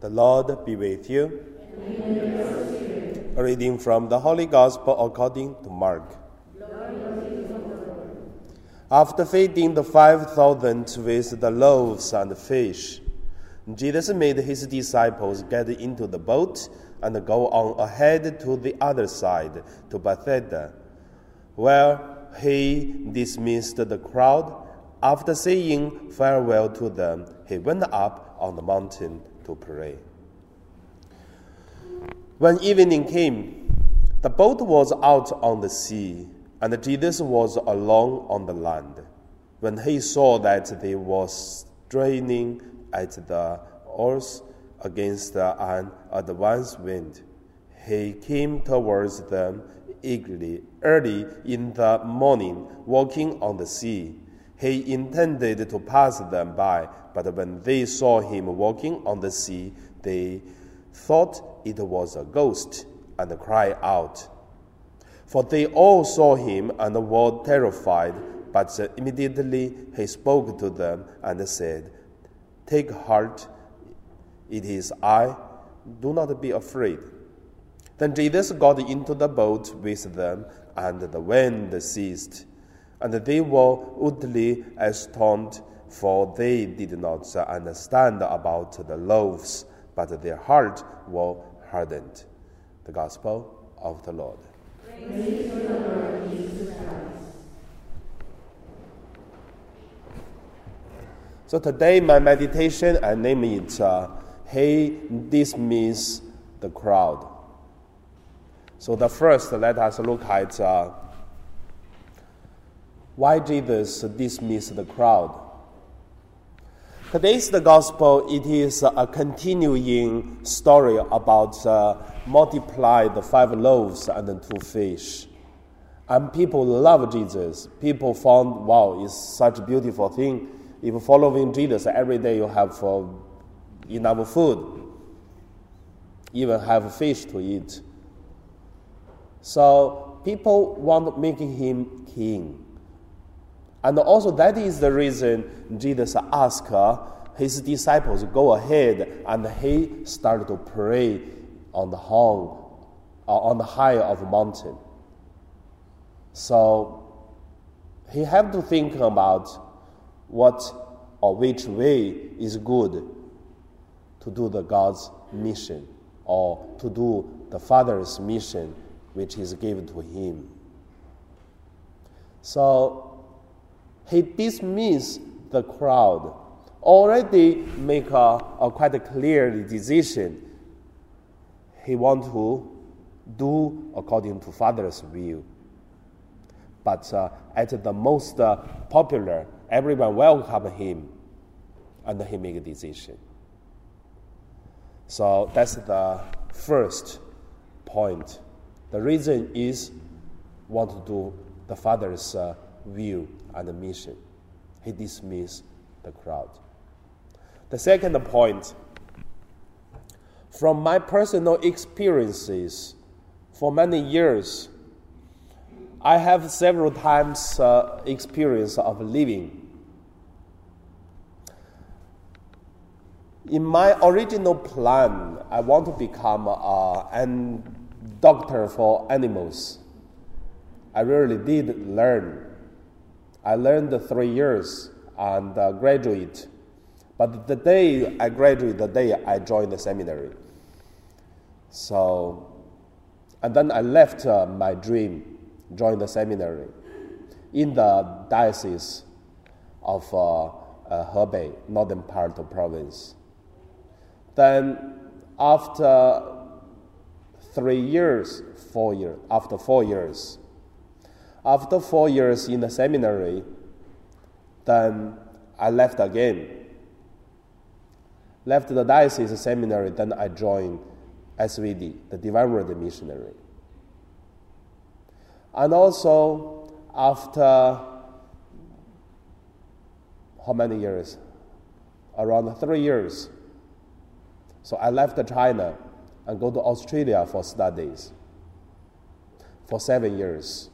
The Lord be with you. A reading from the Holy Gospel according to Mark. After feeding the 5,000 with the loaves and the fish, Jesus made his disciples get into the boat and go on ahead to the other side, to Bethsaida, where he dismissed the crowd. After saying farewell to them, he went up on the mountain to pray. When evening came, the boat was out on the sea, and Jesus was alone on the land. When he saw that they were straining at the oars against an advance wind, he came towards them eagerly early in the morning, walking on the sea. He intended to pass them by, but when they saw him walking on the sea, they thought it was a ghost and cried out. For they all saw him and were terrified, but immediately he spoke to them and said, Take heart, it is I, do not be afraid. Then Jesus got into the boat with them, and the wind ceased. And they were utterly astonished, for they did not understand about the loaves, but their heart were hardened. The Gospel of the Lord. So today, my meditation, I name it uh, He dismiss the crowd. So the first, let us look at uh, why Jesus dismissed the crowd. Today's the gospel. It is a continuing story about uh, multiply the five loaves and the two fish. And people love Jesus. People found, wow, it's such a beautiful thing. If following Jesus every day, you have uh, enough food, even have fish to eat. So people want making him king. And also that is the reason Jesus asked his disciples go ahead and he started to pray on the horn, uh, on the high of a mountain. So he had to think about what or which way is good to do the God's mission or to do the Father's mission which is given to him. So he dismissed the crowd, already make a, a quite a clear decision. He want to do according to Father's will. But uh, at the most uh, popular, everyone welcome him, and he make a decision. So that's the first point. The reason is want to do the Father's uh, will and mission. He dismissed the crowd. The second point, from my personal experiences for many years, I have several times uh, experience of living. In my original plan, I want to become uh, an doctor for animals. I really did learn. I learned three years and uh, graduate. But the day I graduate, the day I joined the seminary. So, and then I left uh, my dream, joined the seminary in the diocese of uh, uh, Hebei, northern part of province. Then, after three years, four years, after four years. After four years in the seminary, then I left again. Left the diocese seminary, then I joined SVD, the Divine Word Missionary. And also, after how many years? Around three years. So I left China and go to Australia for studies for seven years.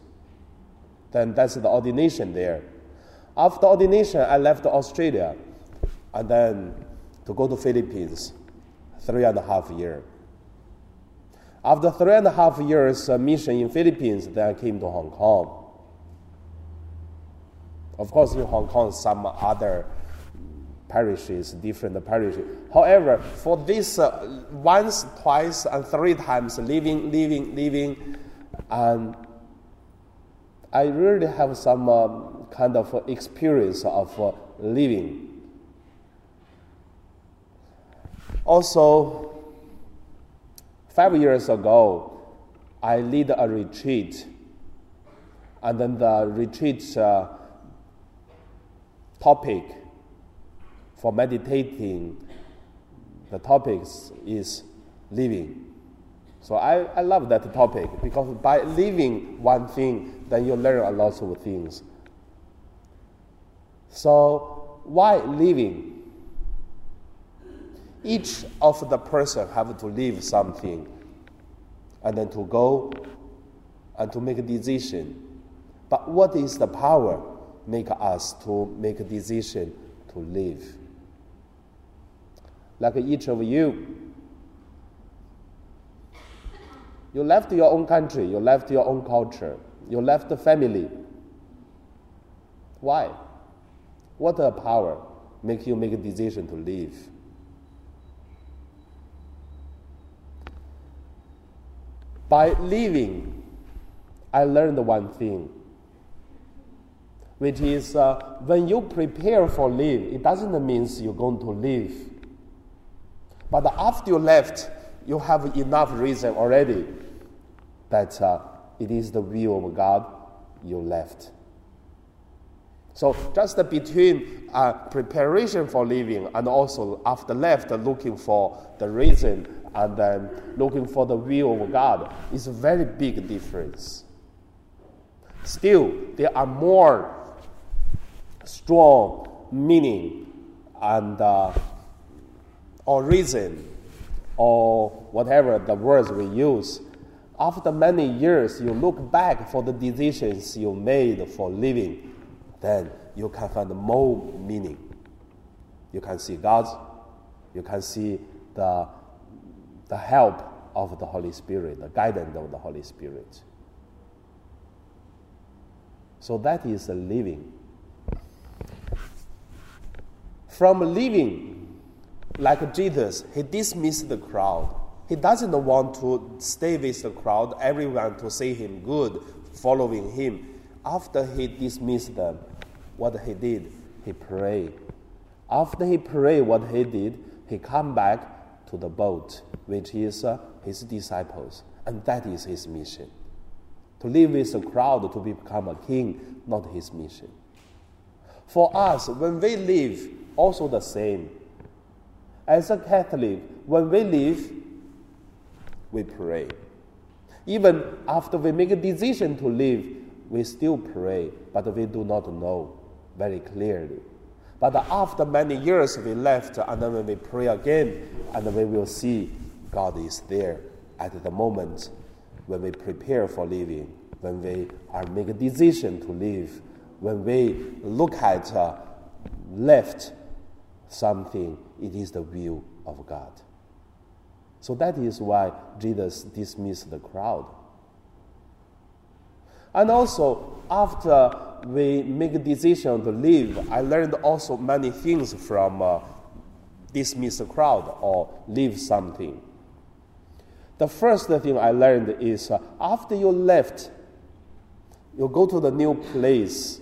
Then that's the ordination there. After ordination, I left Australia and then to go to Philippines three and a half years. After three and a half years uh, mission in Philippines, then I came to Hong Kong. Of course, in Hong Kong, some other parishes, different parishes. However, for this uh, once, twice, and three times living, living, living, and I really have some um, kind of experience of uh, living. Also, five years ago, I lead a retreat, and then the retreat uh, topic for meditating, the topics is living. So I, I love that topic because by living one thing, then you learn a lot of things. So why living? Each of the person have to live something and then to go and to make a decision. But what is the power make us to make a decision to live? Like each of you, you left your own country, you left your own culture, you left the family. Why? What a power make you make a decision to leave? By leaving, I learned one thing, which is uh, when you prepare for leave, it doesn't mean you're going to leave. But after you left, you have enough reason already that uh, it is the will of God you left. So just between uh, preparation for leaving and also after left looking for the reason and then looking for the will of God is a very big difference. Still, there are more strong meaning and uh, or reason or whatever the words we use after many years, you look back for the decisions you made for living, then you can find more meaning. You can see God, you can see the, the help of the Holy Spirit, the guidance of the Holy Spirit. So that is living. From living, like Jesus, he dismissed the crowd he doesn't want to stay with the crowd, everyone to see him good, following him. After he dismissed them, what he did, he prayed. After he prayed what he did, he come back to the boat, which is uh, his disciples. And that is his mission. To live with the crowd, to become a king, not his mission. For us, when we live, also the same. As a Catholic, when we live, we pray. Even after we make a decision to leave, we still pray, but we do not know very clearly. But after many years we left, and then when we pray again, and we will see God is there at the moment when we prepare for leaving, when we are make a decision to leave, when we look at uh, left something, it is the will of God. So that is why Jesus dismissed the crowd. And also, after we make a decision to leave, I learned also many things from uh, dismiss the crowd or leave something. The first thing I learned is uh, after you left, you go to the new place,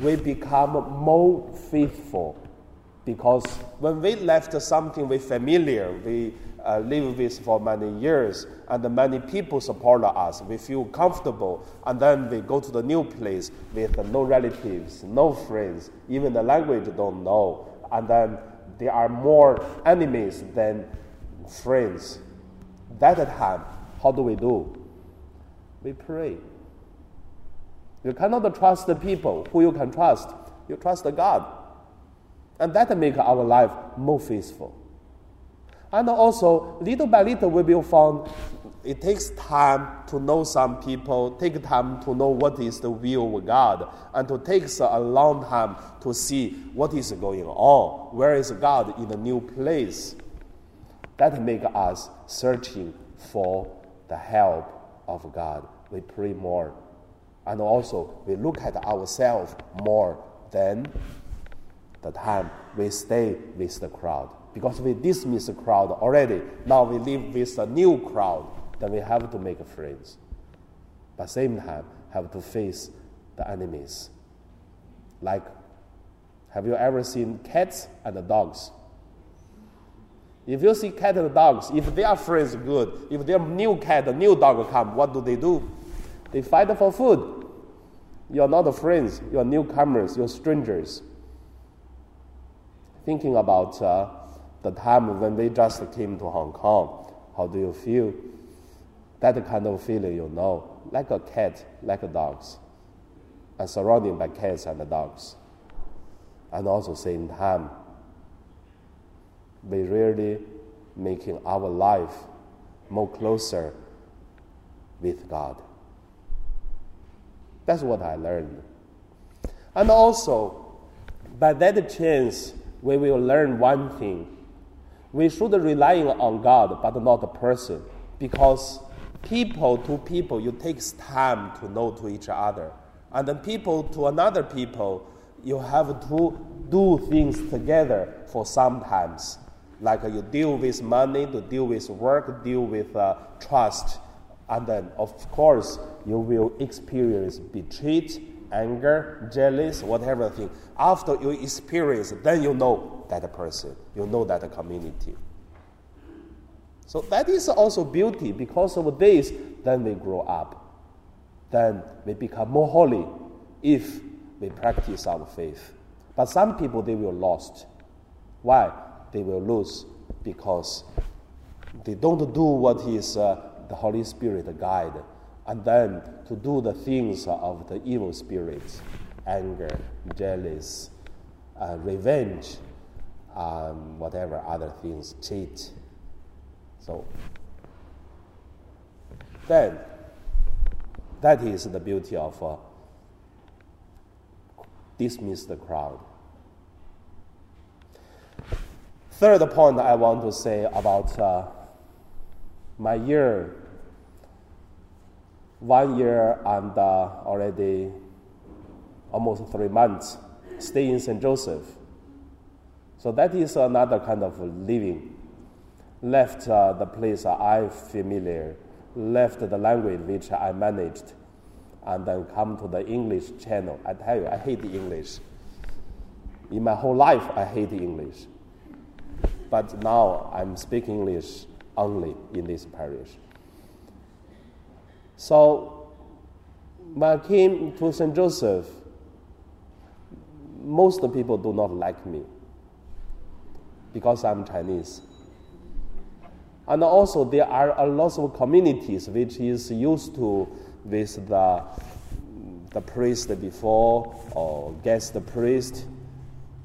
we become more faithful. Because when we left something we familiar, we uh, live with for many years, and many people support us. We feel comfortable, and then we go to the new place with no relatives, no friends, even the language don't know, and then there are more enemies than friends. That time, how do we do? We pray. You cannot trust the people who you can trust. You trust God. And that makes our life more faithful. And also, little by little, we will find it takes time to know some people, take time to know what is the will of God, and to take a long time to see what is going on. Where is God in a new place? That make us searching for the help of God. We pray more. And also, we look at ourselves more than the time we stay with the crowd. Because we dismiss the crowd already. Now we live with a new crowd. Then we have to make friends. But same time, have to face the enemies. Like, have you ever seen cats and dogs? If you see cat and dogs, if they are friends, good. If their new cat, a new dog come, what do they do? They fight for food. You are not friends. You are newcomers. You are strangers. Thinking about uh, the time when we just came to Hong Kong, how do you feel? That kind of feeling, you know, like a cat, like a dogs, and surrounded by cats and dogs. And also same time, we really making our life more closer with God. That's what I learned. And also, by that chance, we will learn one thing. We should rely on God, but not a person, because people to people, you takes time to know to each other, and then people to another people, you have to do things together for sometimes like you deal with money, to deal with work, deal with uh, trust. And then, of course, you will experience betrayed, anger, jealous, whatever thing. After you experience, then you know that person, you know that community. So that is also beauty. Because of this, then we grow up. Then we become more holy if we practice our faith. But some people, they will lost. Why? they will lose because they don't do what is uh, the Holy Spirit guide, and then to do the things of the evil spirits, anger, jealous, uh, revenge, um, whatever other things, cheat. So then, that is the beauty of uh, dismiss the crowd. Third point I want to say about uh, my year, one year and uh, already almost three months stay in St. Joseph. So that is another kind of living. Left uh, the place I familiar, left the language which I managed, and then come to the English channel. I tell you, I hate English. In my whole life, I hate English but now I'm speaking English only in this parish. So when I came to St. Joseph, most people do not like me because I'm Chinese. And also there are a lot of communities which is used to with the, the priest before or guest the priest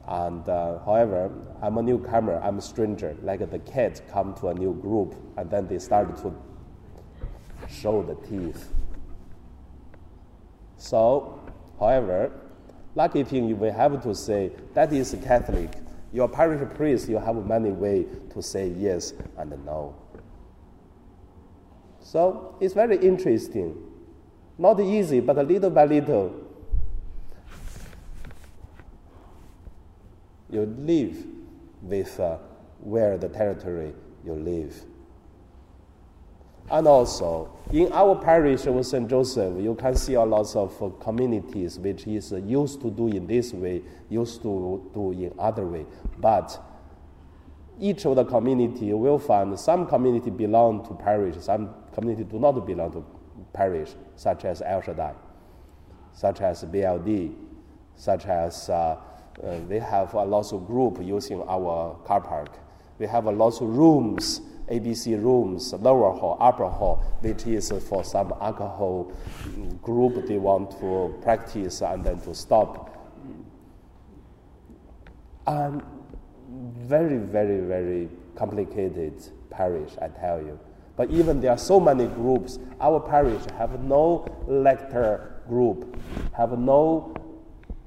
and uh, however, I'm a newcomer, I'm a stranger. Like the kids come to a new group and then they start to show the teeth. So, however, lucky thing we have to say that is Catholic. Your parish priest, you have many ways to say yes and no. So it's very interesting. Not easy, but little by little, you live with uh, where the territory you live. And also, in our parish of St. Joseph, you can see a lot of uh, communities which is uh, used to do in this way, used to do in other way. But each of the community will find some community belong to parish, some community do not belong to parish, such as El Shaddai, such as BLD, such as uh, uh, they have a lot of group using our car park. We have a lot of rooms, ABC rooms, lower hall, upper hall, which is for some alcohol group they want to practice and then to stop. And very, very, very complicated parish, I tell you. But even there are so many groups, our parish have no lector group, have no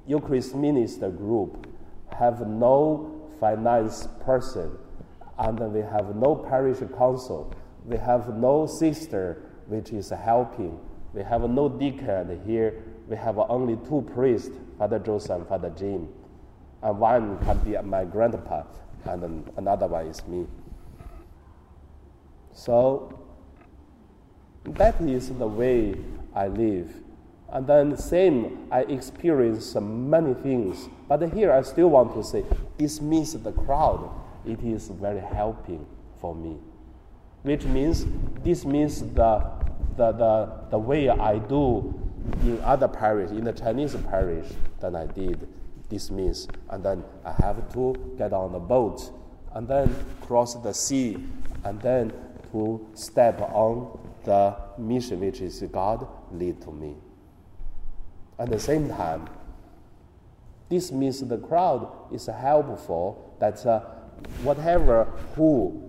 Eucharist minister group have no finance person and then we have no parish council. We have no sister which is helping. We have no deacon here. We have only two priests, Father Joseph and Father Jim. And one can be my grandpa, and another one is me. So that is the way I live. And then same, I experience many things. But here I still want to say, dismiss the crowd. It is very helping for me. Which means, this means the, the, the, the way I do in other parish, in the Chinese parish, than I did. This means, and then I have to get on the boat, and then cross the sea, and then to step on the mission which is God lead to me. At the same time, this means the crowd is helpful that uh, whatever who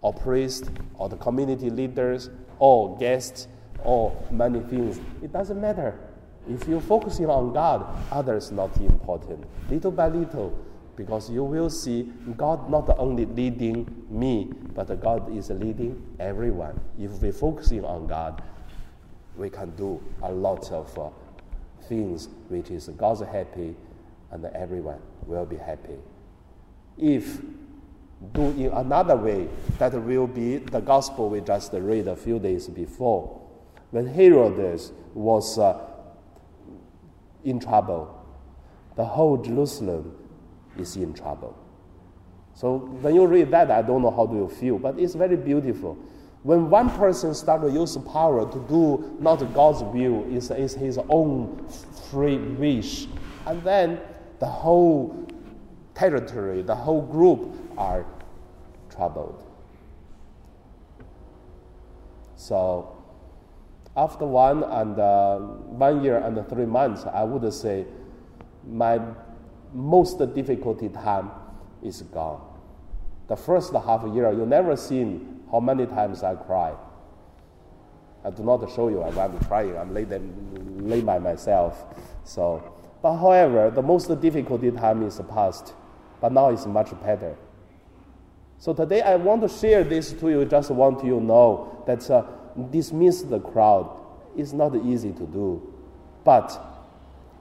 or priest or the community leaders or guests or many things, it doesn't matter. If you're focusing on God, others not important. Little by little, because you will see God not only leading me, but God is leading everyone. If we're focusing on God, we can do a lot of uh, things which is God's happy and everyone will be happy. If do in another way, that will be the gospel we just read a few days before. When Herod was uh, in trouble, the whole Jerusalem is in trouble. So when you read that, I don't know how do you feel, but it's very beautiful. When one person starts to use power to do not God's will, it's, it's his own free wish, and then the whole territory, the whole group are troubled. So after one and uh, one year and three months, I would say my most difficult time is gone. The first half year, you never seen how many times I cry. I do not show you I'm crying. I'm lay, them, lay by myself. So, but however, the most difficult time is past, but now it's much better. So today I want to share this to you. Just want you to know that uh, dismiss the crowd is not easy to do, but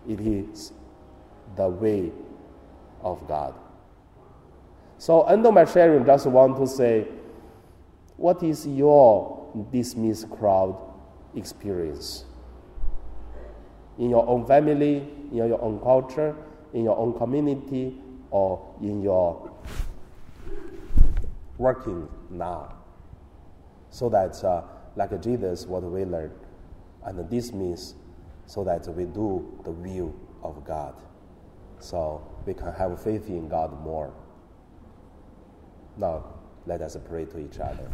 it is the way of God. So under my sharing, just want to say, what is your dismissed crowd experience? In your own family, in your own culture, in your own community, or in your working now. So that, uh, like Jesus, what we learn, and this means so that we do the will of God. So we can have faith in God more. Now, let us pray to each other.